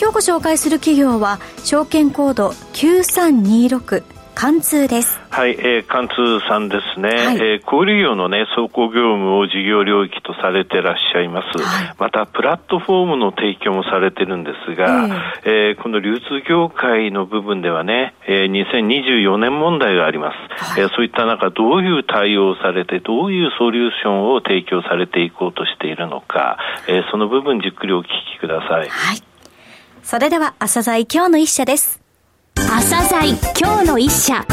今日ご紹介する企業は証券コード9326貫通です。はい、えー、貫通さんですね。はい、えー、小売業のね、走行業務を事業領域とされてらっしゃいます。はい、また、プラットフォームの提供もされてるんですが、えー、えー、この流通業界の部分ではね、えー、2024年問題があります。はい、えー、そういった中、どういう対応をされて、どういうソリューションを提供されていこうとしているのか、えー、その部分じっくりお聞きください。はい。それでは、朝鮮今日の一社です。朝鮮今日の一社。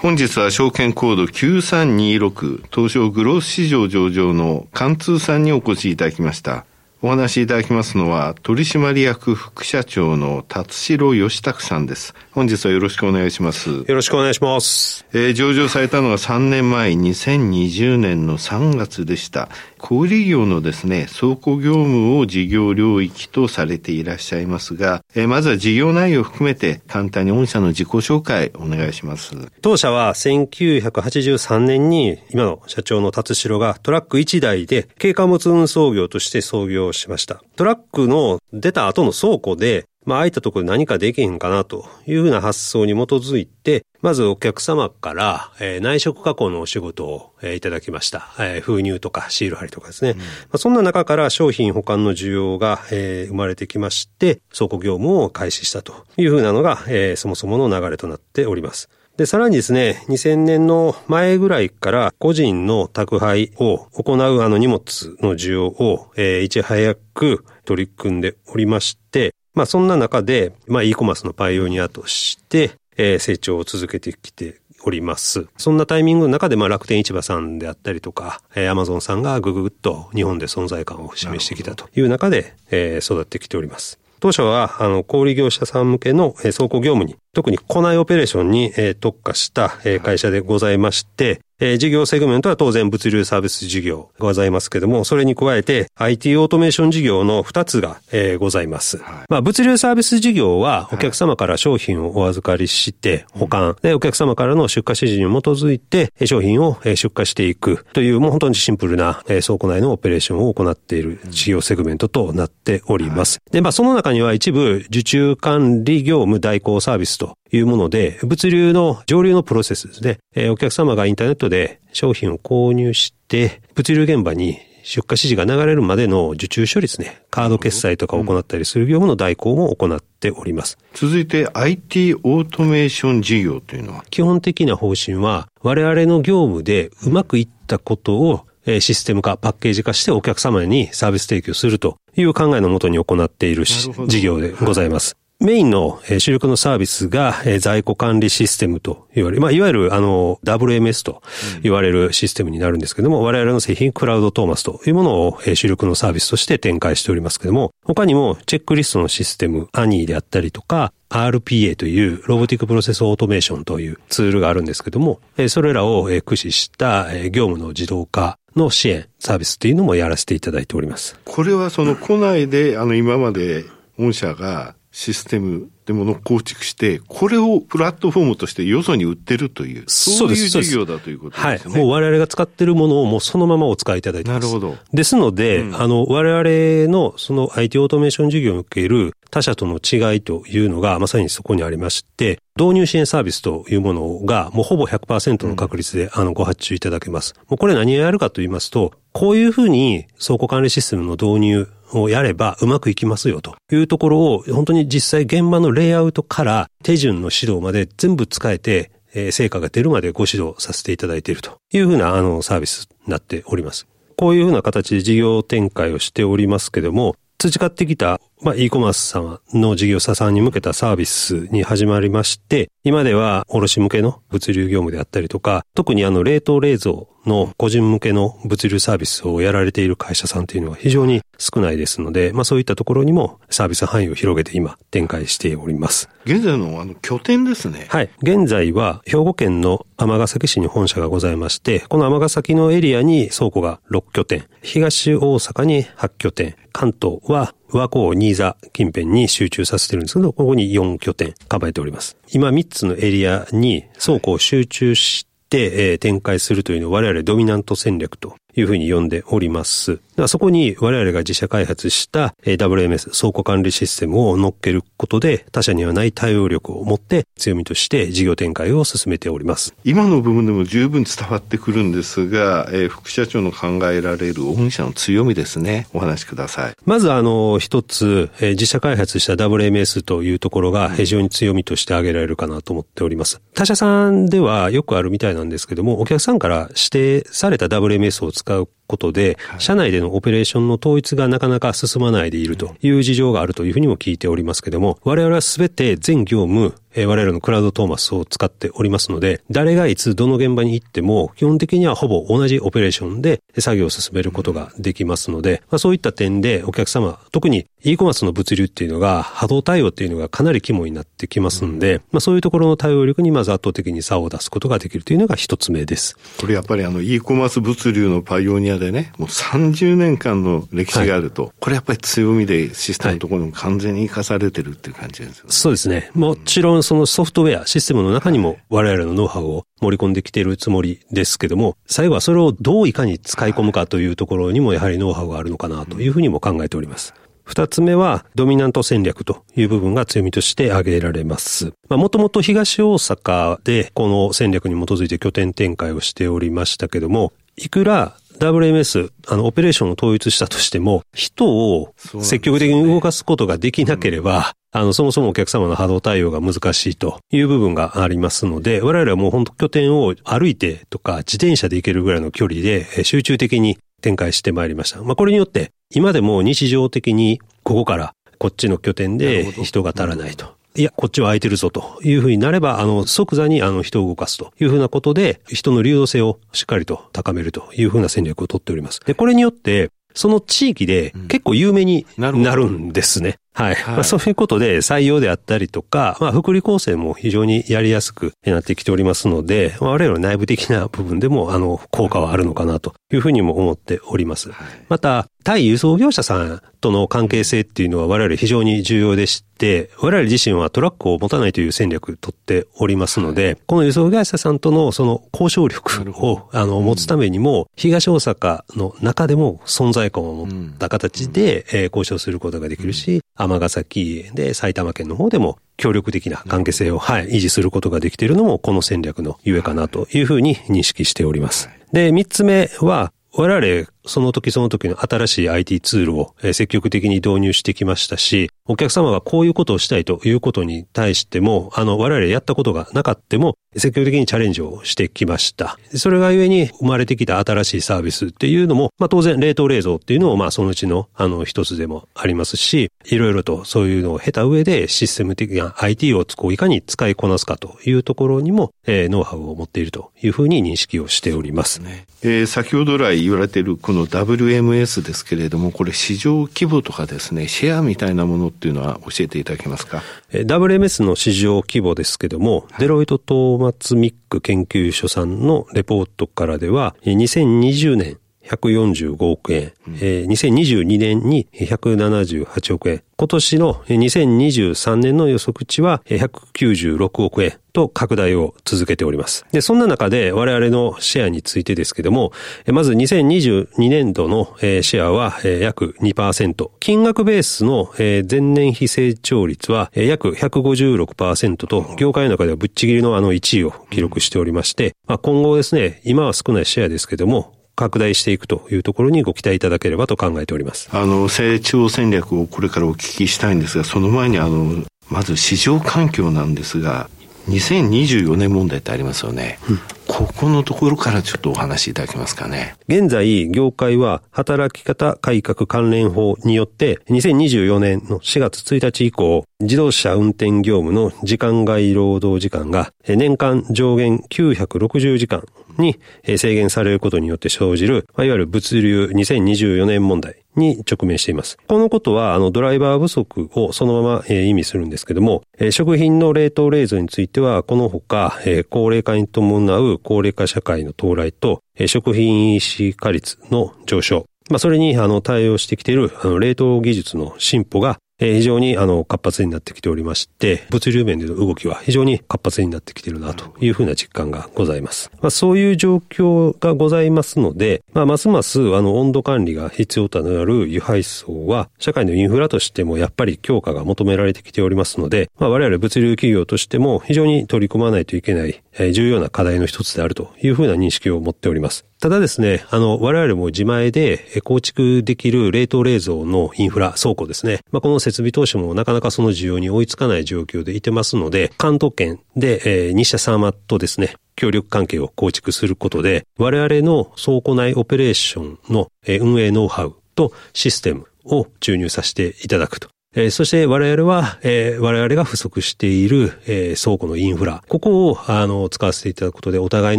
本日は証券コード9326東証グロース市場上場の貫通さんにお越しいただきました。お話しいただきますのは、取締役副社長の達代義拓さんです。本日はよろしくお願いします。よろしくお願いします。えー、上場されたのが3年前、2020年の3月でした。小売業のですね、倉庫業務を事業領域とされていらっしゃいますが、えー、まずは事業内容を含めて、簡単に御社の自己紹介お願いします。当社は1983年に、今の社長の達代がトラック1台で、軽貨物運送業として創業しました。トラックの出た後の倉庫で、まあ、空いたところで何かできへんかなというふうな発想に基づいて、まずお客様から、えー、内職加工のお仕事を、えー、いただきました。えー、封入とかシール貼りとかですね。うん、まあ、そんな中から商品保管の需要が、えー、生まれてきまして、倉庫業務を開始したというふうなのが、えー、そもそもの流れとなっております。で、さらにですね、2000年の前ぐらいから個人の宅配を行うあの荷物の需要を、えー、いち早く取り組んでおりまして、まあそんな中で、まあ e コマースのパイオニアとして、えー、成長を続けてきております。そんなタイミングの中で、まあ、楽天市場さんであったりとか、えー、アマゾンさんがぐぐぐっと日本で存在感を示してきたという中で、えー、育ってきております。当社は、あの、小売業者さん向けの、えー、倉庫業務に、特に庫内オペレーションに、えー、特化した、えー、会社でございまして、えー、事業セグメントは当然物流サービス事業ございますけども、それに加えて IT オートメーション事業の2つが、えー、ございます。はい、まあ、物流サービス事業はお客様から商品をお預かりして保管、はい、で、お客様からの出荷指示に基づいて商品を出荷していく。という、もう本当にシンプルな倉庫内のオペレーションを行っている事業セグメントとなっております。はい、で、まあ、その中には一部受注管理業務代行サービスというもので、物流の上流のプロセスですね。えー、お客様がインターネットで商品を購入して、物流現場に出荷指示が流れるまでの受注処理ですね。カード決済とかを行ったりする業務の代行も行っております。続いて IT オートメーション事業というのは？基本的な方針は我々の業務でうまくいったことをシステム化、パッケージ化してお客様にサービス提供するという考えのもとに行っている事業でございます。メインの主力のサービスが在庫管理システムと言われる、まあ、いわゆるあの WMS と言われるシステムになるんですけども、我々の製品クラウドトーマスというものを主力のサービスとして展開しておりますけども、他にもチェックリストのシステム、アニーであったりとか、RPA というロボティックプロセスオートメーションというツールがあるんですけども、それらを駆使した業務の自動化の支援、サービスというのもやらせていただいております。これはその庫内で、あの今まで御社がシステムでものを構築して、これをプラットフォームとしてよそに売ってるという、そういう事業だということですね。はい。もう我々が使ってるものをもうそのままお使いいただいてます。なるほど。ですので、うん、あの、我々のその IT オートメーション事業における他社との違いというのがまさにそこにありまして、導入支援サービスというものがもうほぼ100%の確率で、あのご発注いただけます。もうこれ何をやるかと言いますと、こういうふうに倉庫管理システムの導入をやればうまくいきますよというところを本当に実際現場のレイアウトから手順の指導まで全部使えて、成果が出るまでご指導させていただいているというふうなあのサービスになっております。こういうふうな形で事業展開をしておりますけども、培ってきた、まあ、e コマースさんの事業者さんに向けたサービスに始まりまして、今では卸向けの物流業務であったりとか、特にあの冷凍冷蔵の個人向けの物流サービスをやられている会社さんというのは非常に少ないですので、まあそういったところにもサービス範囲を広げて今展開しております。現在のあの拠点ですね。はい。現在は兵庫県の尼崎市に本社がございまして、この尼崎のエリアに倉庫が6拠点、東大阪に8拠点、関東は和光新座近辺に集中させてるんですけど、ここに4拠点構えております。今3つのエリアに倉庫を集中して、えー、展開するというのを我々ドミナント戦略というふうに呼んでおります。そこに我々が自社開発した WMS 倉庫管理システムを乗っけることで他社にはない対応力を持って強みとして事業展開を進めております。今の部分でも十分伝わってくるんですが、えー、副社長の考えられる御社の強みですね。お話しください。まずあの一つ、えー、自社開発した WMS というところが非常に強みとして挙げられるかなと思っております。他社さんではよくあるみたいなんですけども、お客さんから指定された WMS を使うことで、社内でのオペレーションの統一がなかなか進まないでいるという事情があるというふうにも聞いておりますけども、我々はすべて全業務、え我々のクラウドトーマスを使っておりますので、誰がいつどの現場に行っても、基本的にはほぼ同じオペレーションで作業を進めることができますので、まあ、そういった点でお客様、特に e コマースの物流っていうのが波動対応っていうのがかなり肝になってきますんで、まあ、そういうところの対応力にまず圧倒的に差を出すことができるというのが一つ目です。これやっぱりあの e コマース物流のパイオニアでね、もう30年間の歴史があると、はい、これやっぱり強みでシステムのところにも完全に生かされてるっていう感じですよね。そうですね。もちろんそのソフトウェア、システムの中にも我々のノウハウを盛り込んできているつもりですけども、最後はそれをどういかに使い込むかというところにもやはりノウハウがあるのかなというふうにも考えております。二つ目は、ドミナント戦略という部分が強みとして挙げられます。まあ、もともと東大阪でこの戦略に基づいて拠点展開をしておりましたけども、いくら WMS、あの、オペレーションを統一したとしても、人を積極的に動かすことができなければ、あの、そもそもお客様の波動対応が難しいという部分がありますので、我々はもう本当拠点を歩いてとか自転車で行けるぐらいの距離で集中的に展開してまいりました。まあ、これによって、今でも日常的にここからこっちの拠点で人が足らないと。いや、こっちは空いてるぞというふうになれば、あの、即座にあの人を動かすというふうなことで、人の流動性をしっかりと高めるというふうな戦略をとっております。で、これによって、その地域で結構有名になるんですね。はい。はい、まあ、そういうことで採用であったりとか、まあ、福利構成も非常にやりやすくなってきておりますので、まあ、我々の内部的な部分でも、あの、効果はあるのかなというふうにも思っております。はい、また、対輸送業者さんとの関係性っていうのは我々非常に重要でして、我々自身はトラックを持たないという戦略をとっておりますので、この輸送会社さんとのその交渉力をあの持つためにも、東大阪の中でも存在感を持った形で、え交渉することができるし、尼崎で埼玉県の方でも協力的な関係性を、はい、維持することができているのもこの戦略のゆえかなというふうに認識しております。で、三つ目は、我々、その時その時の新しい IT ツールを積極的に導入してきましたし、お客様がこういうことをしたいということに対しても、あの、我々やったことがなかっても、積極的にチャレンジをしてきました。それがゆえに生まれてきた新しいサービスっていうのも、まあ当然冷凍冷蔵っていうのもまあそのうちのあの一つでもありますし、いろいろとそういうのを経た上でシステム的な IT をこういかに使いこなすかというところにも、えー、ノウハウを持っているというふうに認識をしております。ね、えー、先ほど来言われているこの WMS ですけれども、これ市場規模とかですね、シェアみたいなものっていうのは教えていただけますか ?WMS の市場規模ですけども、はい、デロイト・トーマツ・ミック研究所さんのレポートからでは、2020年145億円、うん、えー、2022年に178億円、今年の2023年の予測値は196億円と拡大を続けております。で、そんな中で我々のシェアについてですけども、まず2022年度のシェアは約2%、金額ベースの前年比成長率は約156%と、業界の中ではぶっちぎりのあの1位を記録しておりまして、まあ、今後ですね、今は少ないシェアですけども、拡大していくというところにご期待いただければと考えております。あの、成長戦略をこれからお聞きしたいんですが、その前にあの、まず市場環境なんですが、2024年問題ってありますよね。うん、ここのところからちょっとお話しいただけますかね。現在、業界は働き方改革関連法によって、2024年の4月1日以降、自動車運転業務の時間外労働時間が年間上限960時間に制限されることによって生じる、いわゆる物流2024年問題に直面しています。このことは、あの、ドライバー不足をそのまま、えー、意味するんですけども、えー、食品の冷凍冷蔵については、このほか、えー、高齢化に伴う高齢化社会の到来と、えー、食品 EC 化率の上昇、まあ、それに、あの、対応してきている、あの、冷凍技術の進歩が、非常にあの活発になってきておりまして、物流面での動きは非常に活発になってきているなというふうな実感がございます。まあ、そういう状況がございますので、まあ、ますますあの温度管理が必要となる輸配送は、社会のインフラとしてもやっぱり強化が求められてきておりますので、まあ、我々物流企業としても非常に取り組まないといけない重要な課題の一つであるというふうな認識を持っております。ただですね、あの、我々も自前で構築できる冷凍冷蔵のインフラ、倉庫ですね。まあ、この設備投資もなかなかその需要に追いつかない状況でいてますので、関東圏で、えー、日社サーマとですね、協力関係を構築することで、我々の倉庫内オペレーションの運営ノウハウとシステムを注入させていただくとえー、そして我々は、えー、我々が不足している、えー、倉庫のインフラ、ここを、あの、使わせていただくことで、お互い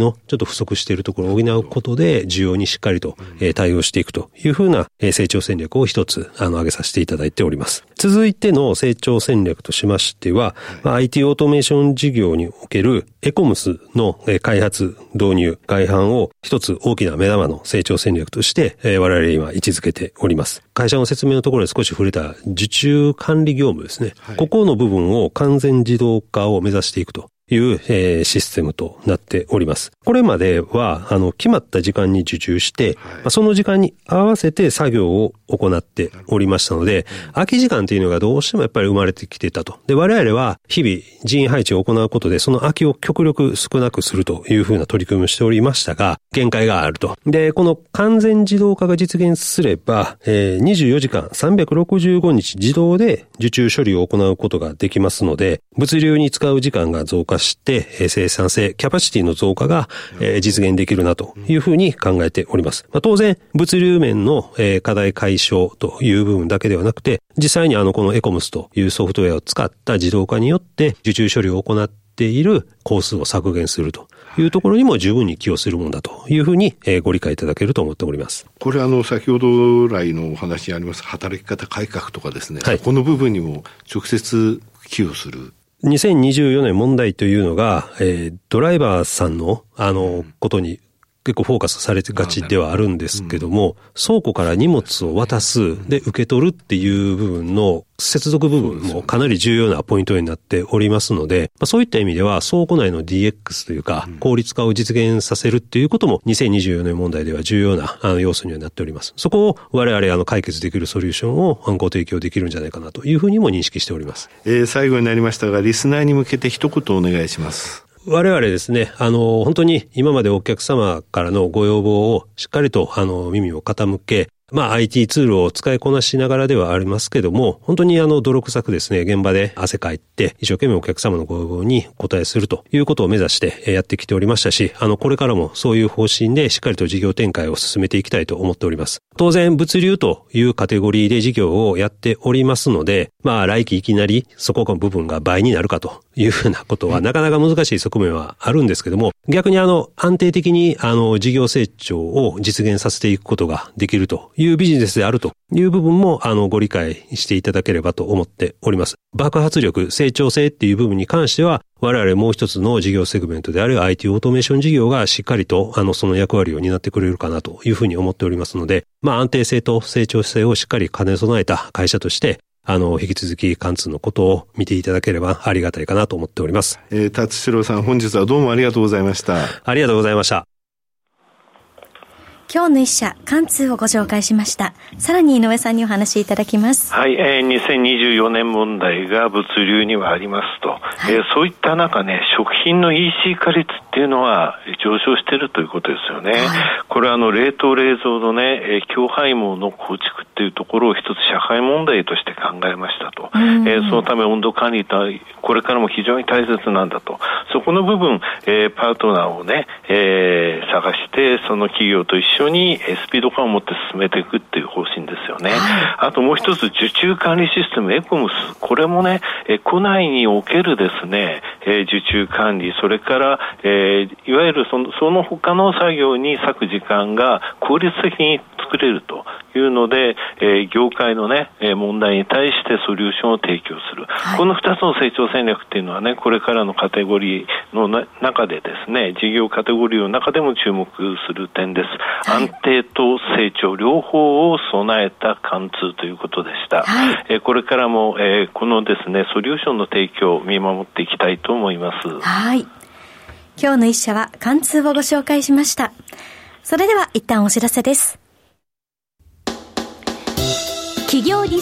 のちょっと不足しているところを補うことで、需要にしっかりと、えー、対応していくというふうな、えー、成長戦略を一つ、あの、挙げさせていただいております。続いての成長戦略としましては、まあ、IT オートメーション事業におけるエコムスの開発、導入、外販を一つ大きな目玉の成長戦略として、えー、我々今位置づけております。会社の説明のところで少し触れた受注管理業務ですね。はい、ここの部分を完全自動化を目指していくという、えー、システムとなっております。これまでは、あの、決まった時間に受注して、はい、まあ、その時間に合わせて作業を行っておりましたので、空き時間というのがどうしてもやっぱり生まれてきてたと。で、我々は日々人員配置を行うことで、その空きを極力少なくするというふうな取り組みをしておりましたが、限界があると。で、この完全自動化が実現すれば、えー、24時間365日自動で受注処理を行うことができますので、物流に使う時間が増加して、生産性、キャパシティの増加が実現できるなというふうに考えております。まあ、当然、物流面の課題解消という部分だけではなくて、実際にあのこのエコムスというソフトウェアを使った自動化によって受注処理を行っている工数を削減するというところにも十分に寄与するものだというふうにご理解いただけると思っております。これあの先ほど来のお話にあります働き方改革とかですね、はい、この部分にも直接寄与する2024年問題というのが、えー、ドライバーさんの、あの、ことに結構フォーカスされてがちではあるんですけども、倉庫から荷物を渡す、で、受け取るっていう部分の接続部分もかなり重要なポイントになっておりますので、まあ、そういった意味では倉庫内の DX というか、効率化を実現させるっていうことも2024年問題では重要なあの要素にはなっております。そこを我々あの解決できるソリューションをご提供できるんじゃないかなというふうにも認識しております。えー、最後になりましたが、リスナーに向けて一言お願いします。我々ですね、あの、本当に今までお客様からのご要望をしっかりと、あの、耳を傾け、まあ IT ツールを使いこなしながらではありますけども、本当にあの泥臭くですね、現場で汗かいて、一生懸命お客様のご要望にお答えするということを目指してやってきておりましたし、あの、これからもそういう方針でしっかりと事業展開を進めていきたいと思っております。当然、物流というカテゴリーで事業をやっておりますので、まあ来期いきなりそこの部分が倍になるかというふうなことはなかなか難しい側面はあるんですけども、逆にあの、安定的にあの、事業成長を実現させていくことができるというビジネスであるという部分も、あの、ご理解していただければと思っております。爆発力、成長性っていう部分に関しては、我々もう一つの事業セグメントである IT オートメーション事業がしっかりと、あの、その役割を担ってくれるかなというふうに思っておりますので、まあ、安定性と成長性をしっかり兼ね備えた会社として、あの、引き続き貫通のことを見ていただければありがたいかなと思っております。えー、達志郎さん、本日はどうもありがとうございました。ありがとうございました。今日の一社、貫通をご紹介しました。さらに井上さんにお話しいただきます。はい、えー、2024年問題が物流にはありますと、はい、えー、そういった中ね、食品の EC 化率っていうのは上昇しているということですよね。はい、これはあの、冷凍冷蔵のね、えー、強配網の構築っていうところを一つ社会問題として考えましたと。えー、そのため温度管理とこれからも非常に大切なんだと。そこの部分、えー、パートナーをね、えー、探して、その企業と一緒にスピード感を持って進めていくっていう方針ですよね。あともう一つ、受注管理システム、エコムス。これもね、え庫内におけるですね、え受注管理、それから、えいわゆるそのその他の作業に割く時間が効率的に作れるというので、え業界のね、問題に対してソリューションを提供する。はい、この2つの成長戦略っていうのはね、これからのカテゴリーの中でですね、事業カテゴリーの中でも注目する点です。はい、安定と成長両方を備えた貫通ということでした。はい、えこれからも、えこのですね、ソリューションの提供を見守っていきたいと思います。はい。今日の一社は貫通をご紹介しました。それでは一旦お知らせです。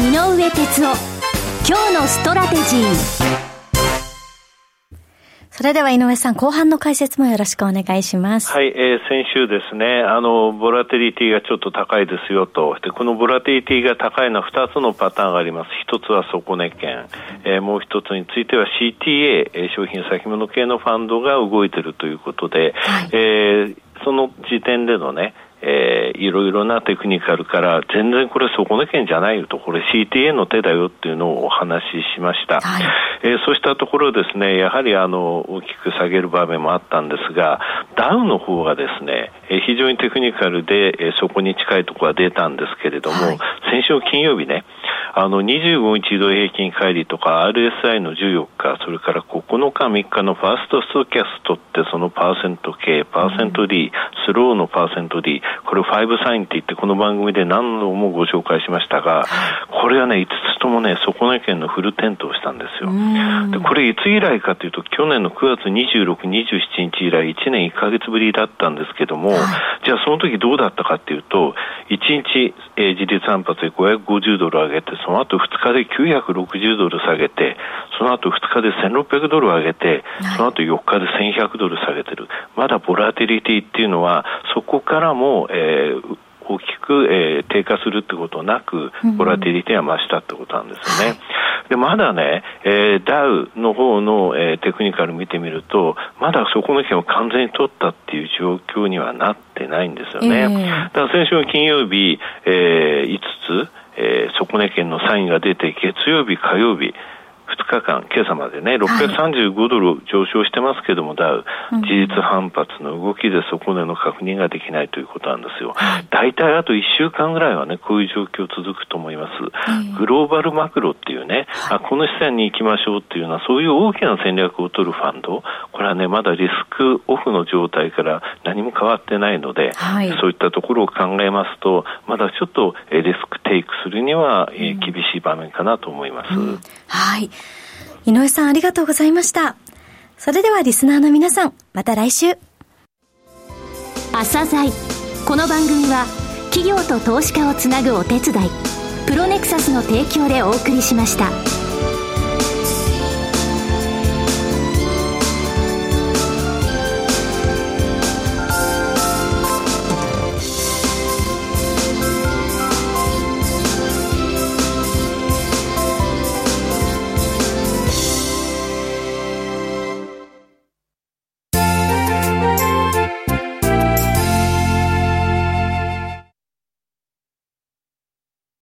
井上哲夫今日のストラテジーそれでは井上さん、後半の解説もよろしくお願いします。はい、えー、先週ですね、あの、ボラテリティがちょっと高いですよと。で、このボラテリティが高いのは2つのパターンがあります。1つは底値圏、えー、もう1つについては CTA、えー、商品先物系のファンドが動いているということで、はい、えー、その時点でのね、えー、いろいろなテクニカルから、全然これ底値圏じゃないよと、これ CTA の手だよっていうのをお話ししました。はい、えー、そうしたところですね、やはりあの、大きく下げる場面もあったんですが、ダウの方がですね、えー、非常にテクニカルで、えー、そこに近いところが出たんですけれども、はい、先週金曜日ね、あの、25日移動平均乖離とか RSI の14日、それから9日3日のファーストストキャストってそのパーセント K、パーセント D、スローのパーセント D、これ5サインって言ってこの番組で何度もご紹介しましたが、これはね、5つともね、底値圏のフル点灯したんですよ。で、これいつ以来かというと、去年の9月26、27日以来1年1ヶ月ぶりだったんですけども、じゃあその時どうだったかっていうと、1日、えー、自立反発で550ドル上げて、その後2日で960ドル下げて、その後2日で1600ドル上げて、その後4日で1100ドル下げてる。まだボラティリティっていうのは、そこからも、えー、大きく、えー、低下するってことなく、ボラティリティは増したってことなんですよね。で、まだね、えー、ダウの方の、えー、テクニカル見てみると、まだそこの件を完全に取ったっていう状況にはなってないんですよね。えー、だから先週の金曜日、えー、5つ、えー、底値圏のサインが出て、月曜日、火曜日、2日間、今朝までね、635ドル上昇してますけども、ダウ、事実反発の動きで底値の確認ができないということなんですよ。大体あと1週間ぐらいはね、こういう状況続くと思います。グローバルマクロっていうね、あこの資産に行きましょうっていうのは、そういう大きな戦略を取るファンド、これはね、まだリスクオフの状態から何も変わってないので、はい、そういったところを考えますと、まだちょっとリスクテイクするには厳しい場面かなと思います。うん、はい。井上さんありがとうございました。それではリスナーの皆さん、また来週。朝鮮この番組は企業と投資家をつなぐお手伝い、プロネクサスの提供でお送りしました。